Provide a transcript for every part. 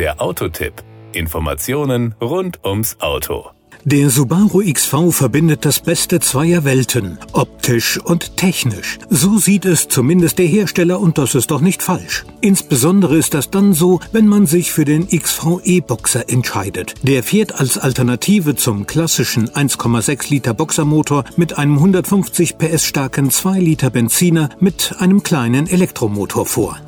Der Autotipp. Informationen rund ums Auto. Der Subaru XV verbindet das Beste zweier Welten, optisch und technisch. So sieht es zumindest der Hersteller und das ist doch nicht falsch. Insbesondere ist das dann so, wenn man sich für den XV E-Boxer entscheidet. Der fährt als Alternative zum klassischen 1,6 Liter Boxermotor mit einem 150 PS starken 2 Liter Benziner mit einem kleinen Elektromotor vor.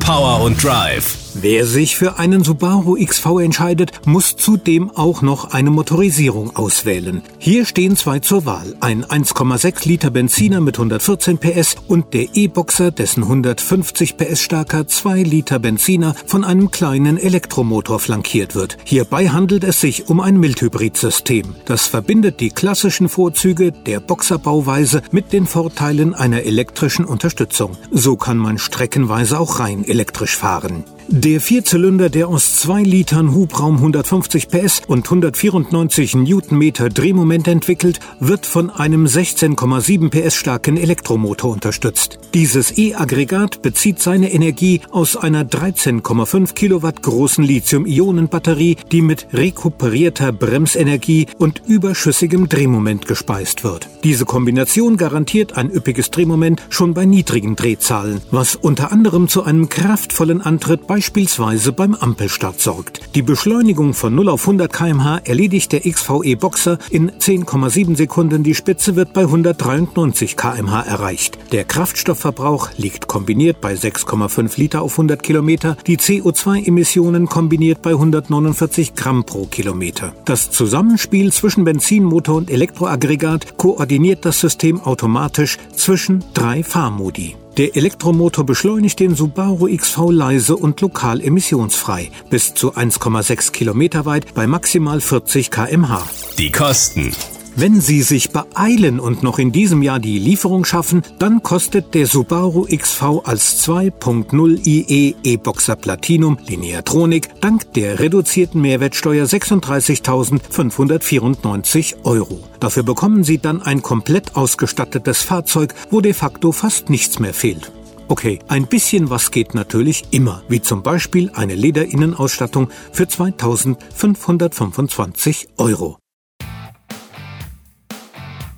Power und Drive Wer sich für einen Subaru XV entscheidet, muss zudem auch noch eine Motorisierung auswählen. Hier stehen zwei zur Wahl. Ein 1,6 Liter Benziner mit 114 PS und der E-Boxer, dessen 150 PS starker 2 Liter Benziner von einem kleinen Elektromotor flankiert wird. Hierbei handelt es sich um ein Mildhybrid-System. Das verbindet die klassischen Vorzüge der Boxerbauweise mit den Vorteilen einer elektrischen Unterstützung. So kann man streckenweise auch rein elektrisch fahren. Der Vierzylinder, der aus 2 Litern Hubraum 150 PS und 194 Newtonmeter Drehmoment entwickelt, wird von einem 16,7 PS starken Elektromotor unterstützt. Dieses E-Aggregat bezieht seine Energie aus einer 13,5 Kilowatt großen Lithium-Ionen-Batterie, die mit rekuperierter Bremsenergie und überschüssigem Drehmoment gespeist wird. Diese Kombination garantiert ein üppiges Drehmoment schon bei niedrigen Drehzahlen, was unter anderem zu einem kraftvollen Antritt bei beispielsweise beim Ampelstart sorgt. Die Beschleunigung von 0 auf 100 kmh erledigt der XVE Boxer in 10,7 Sekunden. Die Spitze wird bei 193 kmh erreicht. Der Kraftstoffverbrauch liegt kombiniert bei 6,5 Liter auf 100 Kilometer, die CO2-Emissionen kombiniert bei 149 Gramm pro Kilometer. Das Zusammenspiel zwischen Benzinmotor und Elektroaggregat koordiniert das System automatisch zwischen drei Fahrmodi. Der Elektromotor beschleunigt den Subaru XV leise und lokal emissionsfrei, bis zu 1,6 Kilometer weit bei maximal 40 kmh. Die Kosten. Wenn Sie sich beeilen und noch in diesem Jahr die Lieferung schaffen, dann kostet der Subaru XV als 2.0 IE E-Boxer Platinum Lineatronik dank der reduzierten Mehrwertsteuer 36.594 Euro. Dafür bekommen Sie dann ein komplett ausgestattetes Fahrzeug, wo de facto fast nichts mehr fehlt. Okay, ein bisschen was geht natürlich immer, wie zum Beispiel eine Lederinnenausstattung für 2525 Euro.